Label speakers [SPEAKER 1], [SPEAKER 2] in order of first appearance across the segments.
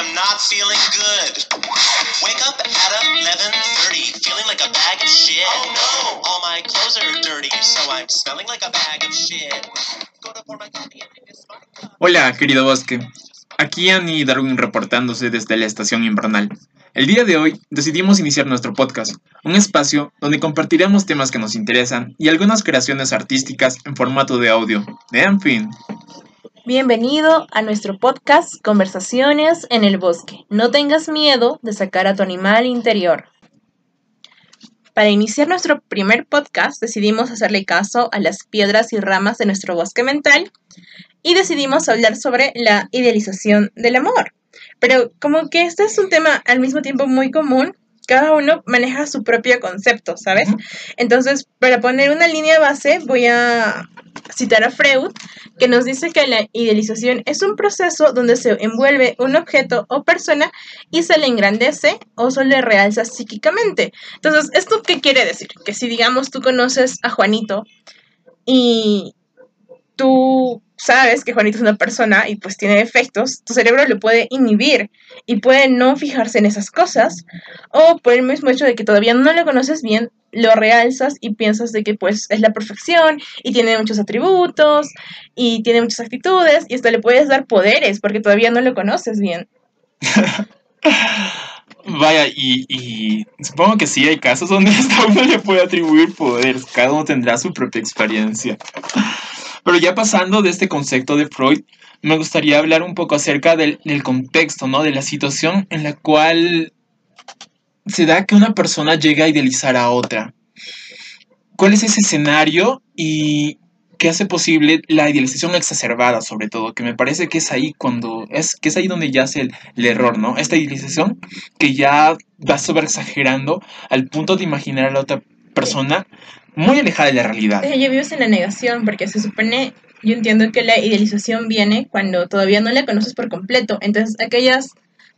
[SPEAKER 1] am not feeling good. Wake up at 11:30 feeling like a bag of shit. Oh no. All my clothes are dirty, so I'm smelling like a bag of shit. Go to pour my coffee and it's my cup.
[SPEAKER 2] Hola, querido bosque. Aquí Annie Darwin reportándose desde la estación invernal. El día de hoy decidimos iniciar nuestro podcast, un espacio donde compartiremos temas que nos interesan y algunas creaciones artísticas en formato de audio. En fin,
[SPEAKER 3] Bienvenido a nuestro podcast Conversaciones en el Bosque. No tengas miedo de sacar a tu animal interior. Para iniciar nuestro primer podcast decidimos hacerle caso a las piedras y ramas de nuestro bosque mental y decidimos hablar sobre la idealización del amor. Pero como que este es un tema al mismo tiempo muy común, cada uno maneja su propio concepto, ¿sabes? Entonces, para poner una línea base, voy a citar a Freud, que nos dice que la idealización es un proceso donde se envuelve un objeto o persona y se le engrandece o se le realza psíquicamente. Entonces, ¿esto qué quiere decir? Que si, digamos, tú conoces a Juanito y tú sabes que Juanito es una persona y pues tiene defectos, tu cerebro lo puede inhibir y puede no fijarse en esas cosas o por el mismo hecho de que todavía no lo conoces bien, lo realzas y piensas de que pues es la perfección y tiene muchos atributos y tiene muchas actitudes y hasta le puedes dar poderes porque todavía no lo conoces bien.
[SPEAKER 2] vaya, y, supongo que sí hay casos donde hasta uno le puede atribuir poderes, cada uno tendrá su propia experiencia. Pero ya pasando de este concepto de Freud, me gustaría hablar un poco acerca del, contexto, ¿no? De la situación en la cual se da que una persona llega a idealizar a otra. ¿Cuál es ese escenario y qué hace posible la idealización exacerbada, sobre todo? Que me parece que es ahí cuando es que es ahí donde yace el, el error, ¿no? Esta idealización que ya va sobre exagerando al punto de imaginar a la otra persona muy alejada de la realidad.
[SPEAKER 3] Yo vives en la negación porque se supone, yo entiendo que la idealización viene cuando todavía no la conoces por completo. Entonces, aquellas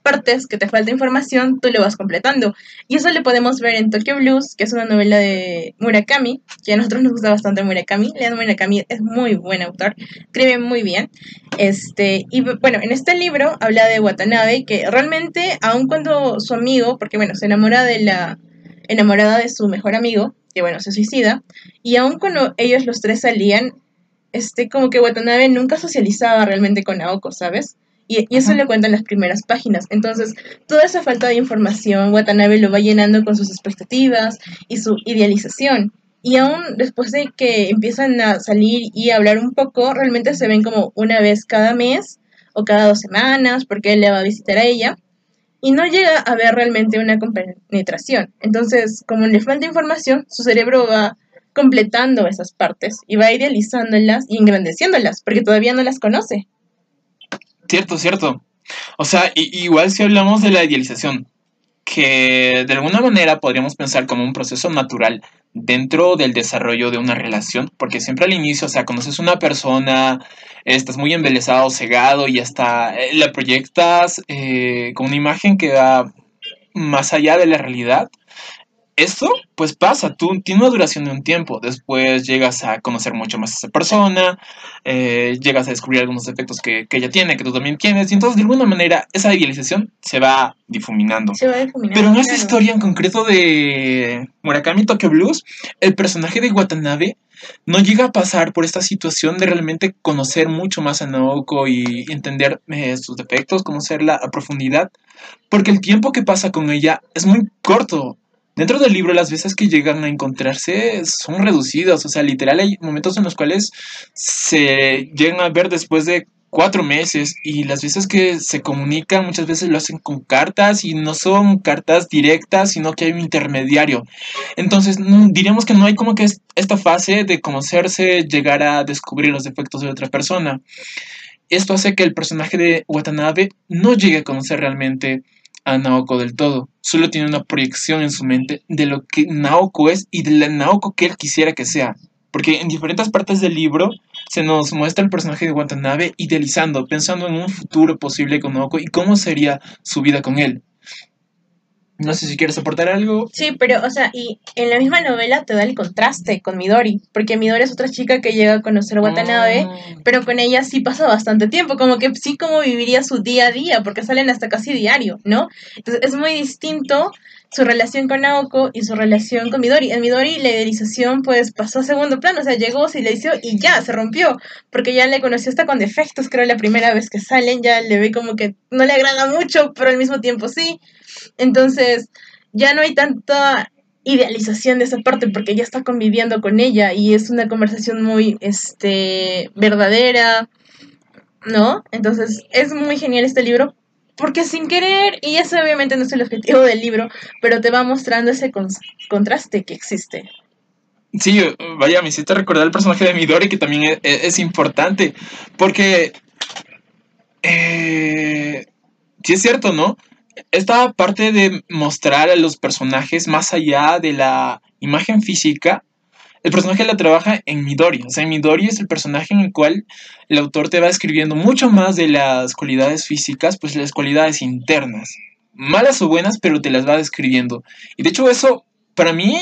[SPEAKER 3] partes que te falta información, tú lo vas completando. Y eso lo podemos ver en Tokyo Blues, que es una novela de Murakami, que a nosotros nos gusta bastante Murakami. Lean Murakami, es muy buen autor, escribe muy bien. Este, y bueno, en este libro habla de Watanabe, que realmente, aun cuando su amigo, porque bueno, se enamora de la enamorada de su mejor amigo, que bueno, se suicida, y aun cuando ellos los tres salían, este, como que Watanabe nunca socializaba realmente con Naoko, ¿sabes? Y, y eso le cuentan las primeras páginas. Entonces, toda esa falta de información, Watanabe lo va llenando con sus expectativas y su idealización. Y aún después de que empiezan a salir y a hablar un poco, realmente se ven como una vez cada mes o cada dos semanas, porque él le va a visitar a ella. Y no llega a ver realmente una compenetración. Entonces, como le falta información, su cerebro va completando esas partes y va idealizándolas y engrandeciéndolas, porque todavía no las conoce.
[SPEAKER 2] Cierto, cierto. O sea, igual si hablamos de la idealización, que de alguna manera podríamos pensar como un proceso natural dentro del desarrollo de una relación, porque siempre al inicio, o sea, conoces una persona, estás muy embelesado, cegado y hasta eh, la proyectas eh, con una imagen que va más allá de la realidad. Esto, pues pasa, tú tiene una duración de un tiempo. Después llegas a conocer mucho más a esa persona, eh, llegas a descubrir algunos defectos que, que ella tiene, que tú también tienes, y entonces de alguna manera esa idealización se va difuminando.
[SPEAKER 3] Se va difuminando.
[SPEAKER 2] Pero en esta
[SPEAKER 3] claro.
[SPEAKER 2] historia en concreto de Murakami Tokyo Blues, el personaje de Watanabe no llega a pasar por esta situación de realmente conocer mucho más a Naoko y entender eh, sus defectos, conocerla a profundidad, porque el tiempo que pasa con ella es muy corto. Dentro del libro las veces que llegan a encontrarse son reducidas, o sea, literal hay momentos en los cuales se llegan a ver después de cuatro meses y las veces que se comunican muchas veces lo hacen con cartas y no son cartas directas, sino que hay un intermediario. Entonces, diríamos que no hay como que es- esta fase de conocerse, llegar a descubrir los defectos de otra persona. Esto hace que el personaje de Watanabe no llegue a conocer realmente a Naoko del todo. Solo tiene una proyección en su mente de lo que Naoko es y de la Naoko que él quisiera que sea. Porque en diferentes partes del libro se nos muestra el personaje de Watanabe idealizando, pensando en un futuro posible con Naoko y cómo sería su vida con él. No sé si quieres aportar algo.
[SPEAKER 3] Sí, pero, o sea, y en la misma novela te da el contraste con Midori, porque Midori es otra chica que llega a conocer a Watanabe,
[SPEAKER 2] Mm.
[SPEAKER 3] pero con ella sí pasa bastante tiempo, como que sí como viviría su día a día, porque salen hasta casi diario, ¿no? Entonces es muy distinto su relación con Naoko y su relación con Midori. En Midori la idealización pues pasó a segundo plano, o sea, llegó, se hizo y ya, se rompió, porque ya le conoció hasta con defectos, creo la primera vez que salen, ya le ve como que no le agrada mucho, pero al mismo tiempo sí. Entonces, ya no hay tanta idealización de esa parte porque ya está conviviendo con ella y es una conversación muy este verdadera, ¿no? Entonces, es muy genial este libro porque sin querer, y ese obviamente no es el objetivo del libro, pero te va mostrando ese con- contraste que existe.
[SPEAKER 2] Sí, vaya, me hiciste recordar el personaje de Midori que también es, es- es importante. Porque. Eh, sí es cierto, ¿no? Esta parte de mostrar a los personajes más allá de la imagen física, el personaje la trabaja en Midori. O sea, Midori es el personaje en el cual el autor te va escribiendo mucho más de las cualidades físicas, pues las cualidades internas. Malas o buenas, pero te las va describiendo. Y de hecho eso, para mí,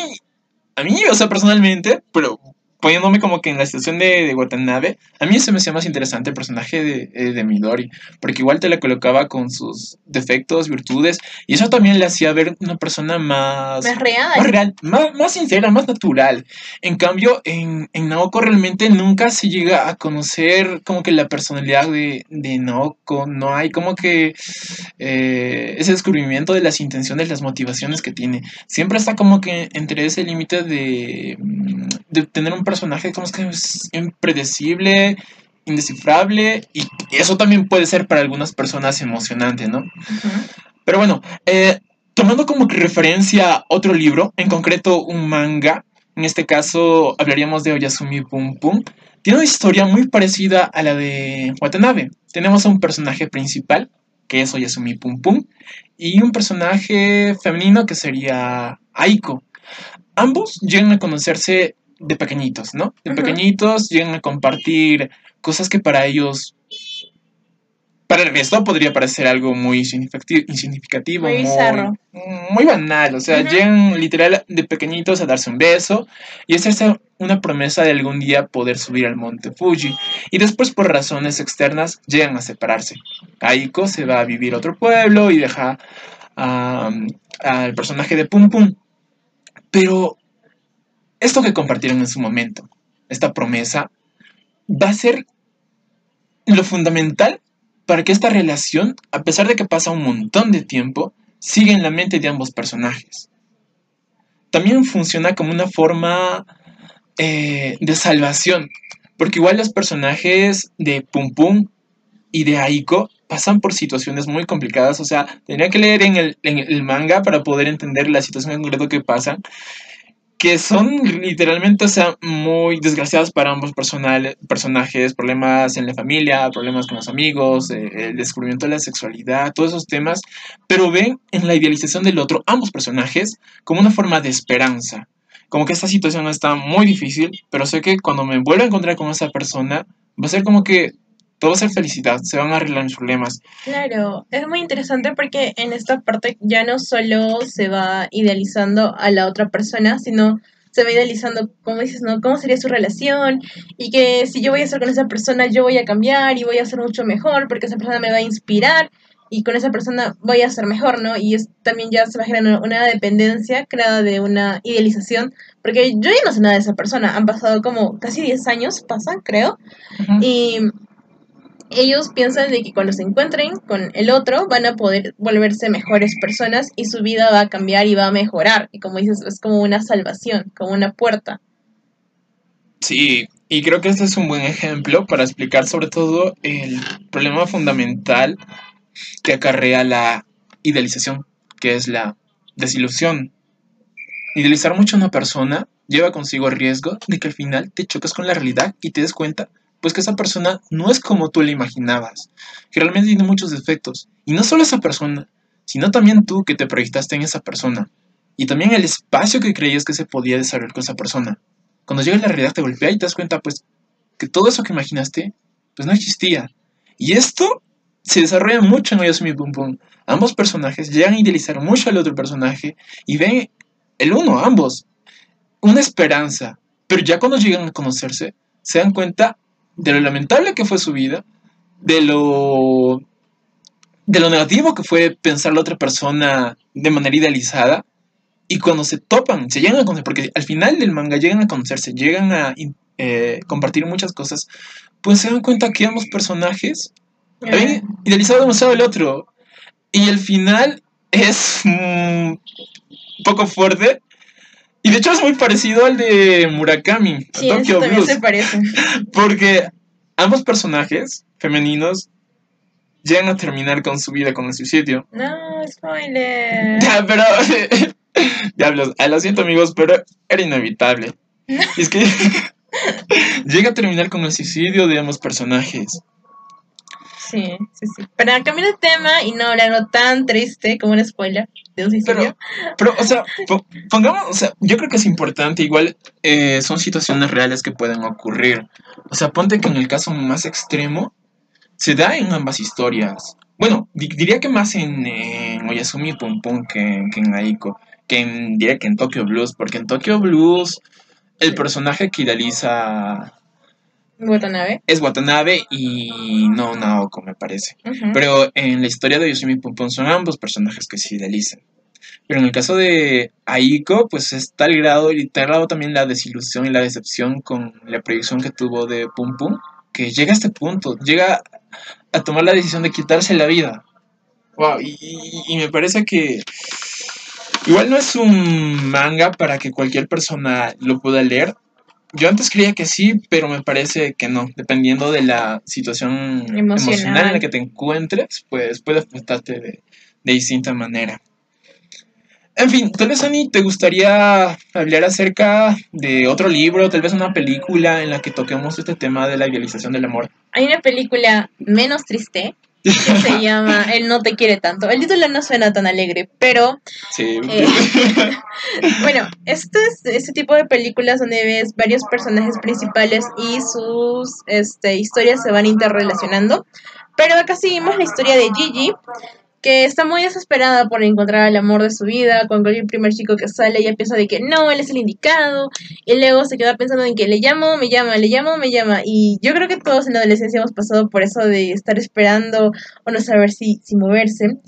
[SPEAKER 2] a mí, o sea, personalmente, pero poniéndome como que en la situación de, de Watanabe, a mí se me hacía más interesante el personaje de, eh, de Midori, porque igual te la colocaba con sus defectos, virtudes, y eso también le hacía ver una persona más,
[SPEAKER 3] Más real.
[SPEAKER 2] más real, más, más sincera, más natural. En cambio, en, en Naoko realmente nunca se llega a conocer como que la personalidad de, de Naoko, no hay como que eh, ese descubrimiento de las intenciones, las motivaciones que tiene. Siempre está como que entre ese límite de, mm, de tener un personaje como es que es impredecible, indescifrable, y eso también puede ser para algunas personas emocionante, ¿no? Pero bueno, eh, tomando como referencia otro libro, en concreto un manga, en este caso hablaríamos de Oyasumi Pum Pum, tiene una historia muy parecida a la de Watanabe. Tenemos a un personaje principal, que es Oyasumi Pum Pum, y un personaje femenino que sería Aiko. Ambos llegan a conocerse de pequeñitos, ¿no? De pequeñitos llegan a compartir cosas que para ellos para el resto podría parecer algo muy significati- insignificativo,
[SPEAKER 3] Muy
[SPEAKER 2] muy,
[SPEAKER 3] bizarro.
[SPEAKER 2] muy banal. O sea, llegan literal de pequeñitos a darse un beso y hacerse una promesa de algún día poder subir al monte Fuji. Y después, por razones externas, llegan a separarse. Aiko se va a vivir a otro pueblo y deja al personaje de Pum Pum. Pero esto que compartieron en su momento, esta promesa, va a ser lo fundamental para que esta relación, a pesar de que pasa un montón de tiempo, siga en la mente de ambos personajes. También funciona como una forma eh, de salvación, porque igual los personajes de Pum Pum y de Aiko pasan por situaciones muy complicadas, o sea, tendría que leer en el, en el manga para poder entender la situación en concreto que pasan, que son literalmente, o sea, muy desgraciadas para ambos personal, personajes, problemas en la familia, problemas con los amigos, eh, el descubrimiento de la sexualidad, todos esos temas, pero ven en la idealización del otro, ambos personajes, como una forma de esperanza. Como que esta situación está muy difícil, pero sé que cuando me vuelva a encontrar con esa persona, va a ser como que todo va a ser felicidad, se van a arreglar mis problemas.
[SPEAKER 3] Claro, es muy interesante porque en esta parte ya no solo se va idealizando a la otra persona, sino se va idealizando, como dices, ¿no? ¿Cómo sería su relación? Y que si yo voy a estar con esa persona, yo voy a cambiar y voy a ser mucho mejor porque esa persona me va a inspirar y con esa persona voy a ser mejor, ¿no? Y es, también ya se va generando una dependencia creada de una idealización, porque yo ya no sé nada de esa persona, han pasado como casi 10 años, pasan, creo, y ellos piensan de que cuando se encuentren con el otro van a poder volverse mejores personas y su vida va a cambiar y va a mejorar. Y como dices, es como una salvación, como una puerta.
[SPEAKER 2] Sí, y creo que este es un buen ejemplo para explicar sobre todo el problema fundamental que acarrea la idealización, que es la desilusión. Idealizar mucho a una persona lleva consigo el riesgo de que al final te choques con la realidad y te des cuenta pues que esa persona no es como tú la imaginabas, que realmente tiene muchos defectos. Y no solo esa persona, sino también tú que te proyectaste en esa persona. Y también el espacio que creías que se podía desarrollar con esa persona. Cuando llega la realidad te golpea y te das cuenta pues que todo eso que imaginaste pues no existía. Y esto se desarrolla mucho en Oyasumi Pum Pum. Ambos personajes llegan a idealizar mucho al otro personaje y ven el uno, ambos, una esperanza. Pero ya cuando llegan a conocerse, se dan cuenta de lo lamentable que fue su vida, de lo de lo negativo que fue pensar la otra persona de manera idealizada y cuando se topan, se llegan a conocer, porque al final del manga llegan a conocerse, llegan a eh, compartir muchas cosas, pues se dan cuenta que ambos personajes habían idealizado demasiado el otro. Y el final es un poco fuerte y de hecho es muy parecido al de Murakami,
[SPEAKER 3] Sí,
[SPEAKER 2] Tokyo
[SPEAKER 3] eso también
[SPEAKER 2] Blues.
[SPEAKER 3] se parece.
[SPEAKER 2] Porque ambos personajes femeninos llegan a terminar con su vida con el suicidio.
[SPEAKER 3] No, spoiler.
[SPEAKER 2] Ya, pero. Diablos, ah, lo siento amigos, pero era inevitable. Y es que llega a terminar con el suicidio de ambos personajes.
[SPEAKER 3] Sí, sí, sí. Para cambiar de tema y no hablar algo tan triste como un spoiler de un suicidio.
[SPEAKER 2] Pero, o sea, po- pongamos, o sea, yo creo que es importante, igual eh, son situaciones reales que pueden ocurrir. O sea, ponte que en el caso más extremo se da en ambas historias. Bueno, di- diría que más en, en Oyasumi Pum Pum que, que en Aiko. Que en, diría que en Tokyo Blues, porque en Tokyo Blues el personaje que idealiza
[SPEAKER 3] Watanabe.
[SPEAKER 2] es Watanabe y no Naoko, me parece. Pero en la historia de Yoshimi Pum Pum son ambos personajes que se idealizan. Pero en el caso de Aiko, pues es tal grado y tal grado también la desilusión y la decepción con la proyección que tuvo de Pum Pum, que llega a este punto, llega a tomar la decisión de quitarse la vida. Wow, y, y- y me parece que igual no es un manga para que cualquier persona lo pueda leer. Yo antes creía que sí, pero me parece que no. Dependiendo de la situación
[SPEAKER 3] Emocional.
[SPEAKER 2] emocional, en la que te encuentres, pues puede afectarte de, de distinta manera. En fin, tal vez Ani, ¿te gustaría hablar acerca de otro libro, tal vez una película en la que toquemos este tema de la idealización del amor?
[SPEAKER 3] Hay una película menos triste que se llama Él no te quiere tanto. El título no suena tan alegre, pero
[SPEAKER 2] Sí.
[SPEAKER 3] Eh, bueno, este es este tipo de películas donde ves varios personajes principales y sus este, historias se van interrelacionando. Pero acá seguimos la historia de Gigi, que está muy desesperada por encontrar el amor de su vida. Cuando el primer chico que sale, ella piensa de que no, él es el indicado. Y luego se queda pensando en que le llamo, me llama, le llamo, me llama. Y yo creo que todos en la adolescencia hemos pasado por eso de estar esperando o no saber si, si moverse.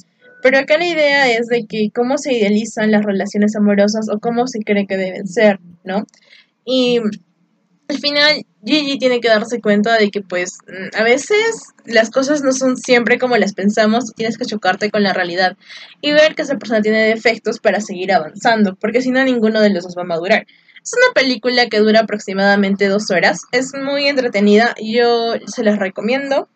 [SPEAKER 3] Pero acá la idea es de que cómo se idealizan las relaciones amorosas o cómo se cree que deben ser, ¿no? Y al final Gigi tiene que darse cuenta de que pues mm, a veces las cosas no son siempre como las pensamos, tienes que chocarte con la realidad y ver que esa persona tiene defectos para seguir avanzando, porque si no ninguno de los dos va a madurar. Es una película que dura aproximadamente dos horas, es muy entretenida, yo se las recomiendo,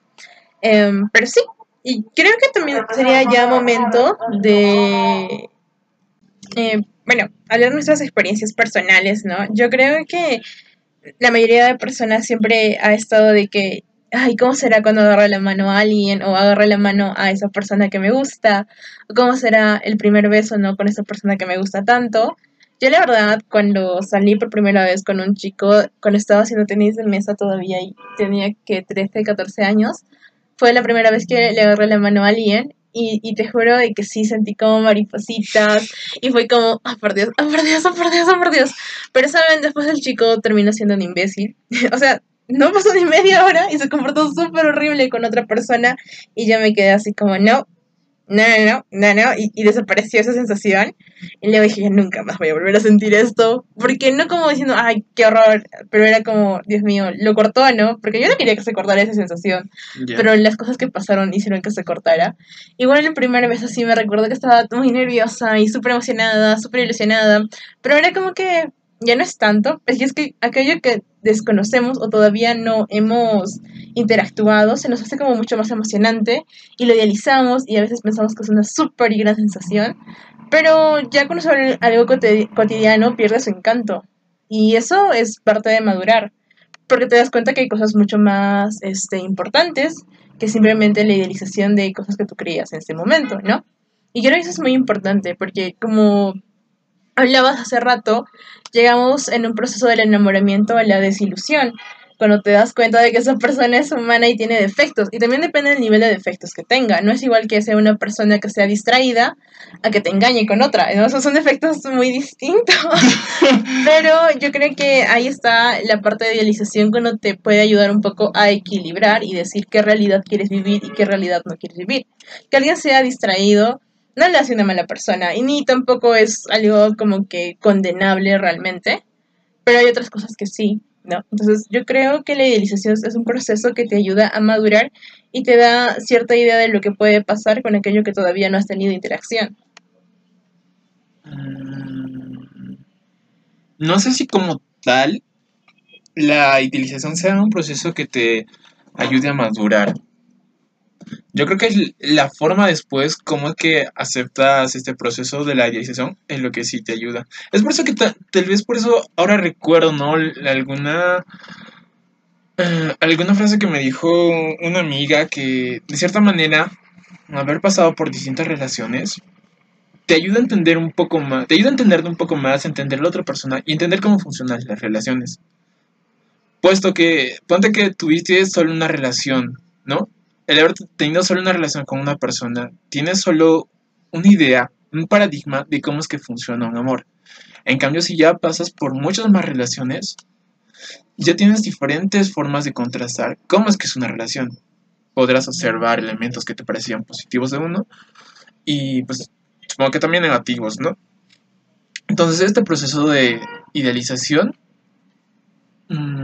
[SPEAKER 3] Em, pero sí, y creo que también sería ya momento de, eh, bueno, hablar nuestras experiencias personales, ¿no? Yo creo que la mayoría de personas siempre ha estado de que, ay, ¿cómo será cuando agarre la mano a alguien o agarre la mano a esa persona que me gusta? ¿O cómo será el primer beso, ¿no? Con esa persona que me gusta tanto. Yo la verdad, cuando salí por primera vez con un chico, cuando estaba haciendo tenis de mesa todavía y tenía que 13, 14 años, fue la primera vez que le agarré la mano a alguien y, y te juro de que sí sentí como maripositas y fue como, ah, por Dios, ah, por Dios, ah, por Dios, ah, por Dios. Pero saben, después el chico terminó siendo un imbécil. o sea, no pasó ni media hora y se comportó súper horrible con otra persona y yo me quedé así como, no, no, no, no, no, no, y, y desapareció esa sensación. Y luego dije, nunca más voy a volver a sentir esto. Porque no como diciendo, ay, qué horror, pero era como, Dios mío, lo cortó, ¿no? Porque yo no quería que se cortara esa sensación pero las cosas que pasaron hicieron que se cortara. Igual el primer vez así me recuerdo que estaba muy nerviosa y súper emocionada, súper ilusionada, pero ahora como que ya no es tanto, es que es que aquello que desconocemos o todavía no hemos interactuado se nos hace como mucho más emocionante y lo idealizamos y a veces pensamos que es una súper y gran sensación, pero ya conocer algo cotidi- cotidiano pierde su encanto y eso es parte de madurar porque te das cuenta que hay cosas mucho más este, importantes que simplemente la idealización de cosas que tú creías en ese momento, ¿no? Y creo que eso es muy importante porque como hablabas hace rato, llegamos en un proceso del enamoramiento a la desilusión. Cuando te das cuenta de que esa persona es humana y tiene defectos. Y también depende del nivel de defectos que tenga. No es igual que sea una persona que sea distraída a que te engañe con otra. ¿no? Esos son defectos muy distintos. Pero yo creo que ahí está la parte de idealización cuando te puede ayudar un poco a equilibrar y decir qué realidad quieres vivir y qué realidad no quieres vivir. Que alguien sea distraído no le hace una mala persona y ni tampoco es algo como que condenable realmente. Pero hay otras cosas que sí. ¿No? Entonces yo creo que la idealización es un proceso que te ayuda a madurar y te da cierta idea de lo que puede pasar con aquello que todavía no has tenido interacción.
[SPEAKER 2] Mm, No sé si como tal la idealización sea un proceso que te ayude a madurar. Yo creo que la forma después, cómo es que aceptas este proceso de la idealización, es lo que sí te ayuda. Es por eso que ta- tal vez por eso ahora recuerdo, ¿no? Alguna, eh, alguna frase que me dijo una amiga que, de cierta manera, haber pasado por distintas relaciones, te ayuda a entender un poco más, te ayuda a entenderte un poco más, entender la otra persona y entender cómo funcionan las relaciones. Puesto que, ponte que tuviste solo una relación, ¿no? El haber tenido solo una relación con una persona, tienes solo una idea, un paradigma de cómo es que funciona un amor. En cambio, si ya pasas por muchas más relaciones, ya tienes diferentes formas de contrastar cómo es que es una relación. Podrás observar elementos que te parecían positivos de uno y pues supongo que también negativos, ¿no? Entonces este proceso de idealización,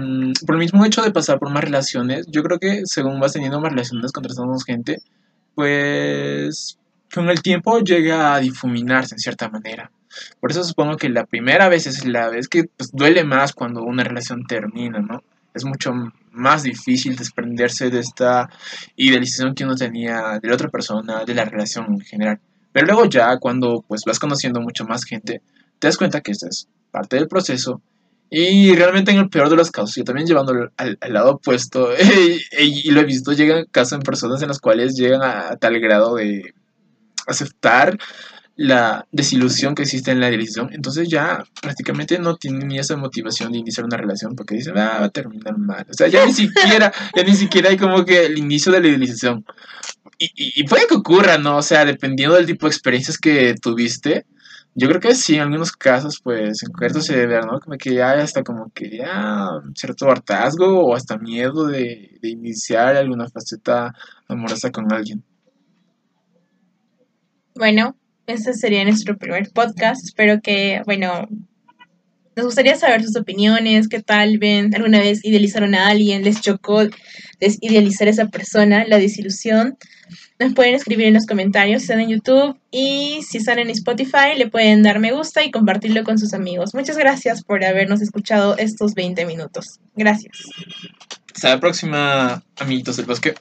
[SPEAKER 2] mm, por el mismo hecho de pasar por más relaciones, yo creo que según vas teniendo más relaciones, contrastando más gente, pues con el tiempo llega a difuminarse en cierta manera. Por eso supongo que la primera vez es la vez que pues, duele más cuando una relación termina, ¿no? Es mucho más difícil desprenderse de esta idealización que uno tenía de la otra persona, de la relación en general. Pero luego ya cuando pues vas conociendo mucho más gente, te das cuenta que esto es parte del proceso y realmente en el peor de los casos, yo también llevándolo al, al lado opuesto, y, lo he visto, llegan casos en personas en las cuales llegan a, tal grado de aceptar la desilusión que existe en la idealización, entonces ya prácticamente no tienen ni esa motivación de iniciar una relación porque dicen, ah, va a terminar mal. O sea, ya ni siquiera, ya ni siquiera hay como que el inicio de la idealización. Y, y puede que ocurra, ¿no? O sea, dependiendo del tipo de experiencias que tuviste, yo creo que sí, en algunos casos, pues, en concreto se debe ¿no? Como que ya hasta como que ya cierto hartazgo o hasta miedo de, de iniciar alguna faceta amorosa con alguien.
[SPEAKER 3] Bueno, este sería nuestro primer podcast. Espero que, bueno, nos gustaría saber sus opiniones, qué tal ven, alguna vez idealizaron a alguien, les chocó desidealizar a esa persona, la desilusión. Nos pueden escribir en los comentarios, están en YouTube y si están en Spotify le pueden dar me gusta y compartirlo con sus amigos. Muchas gracias por habernos escuchado estos 20 minutos. Gracias.
[SPEAKER 2] Hasta la próxima, amiguitos del bosque.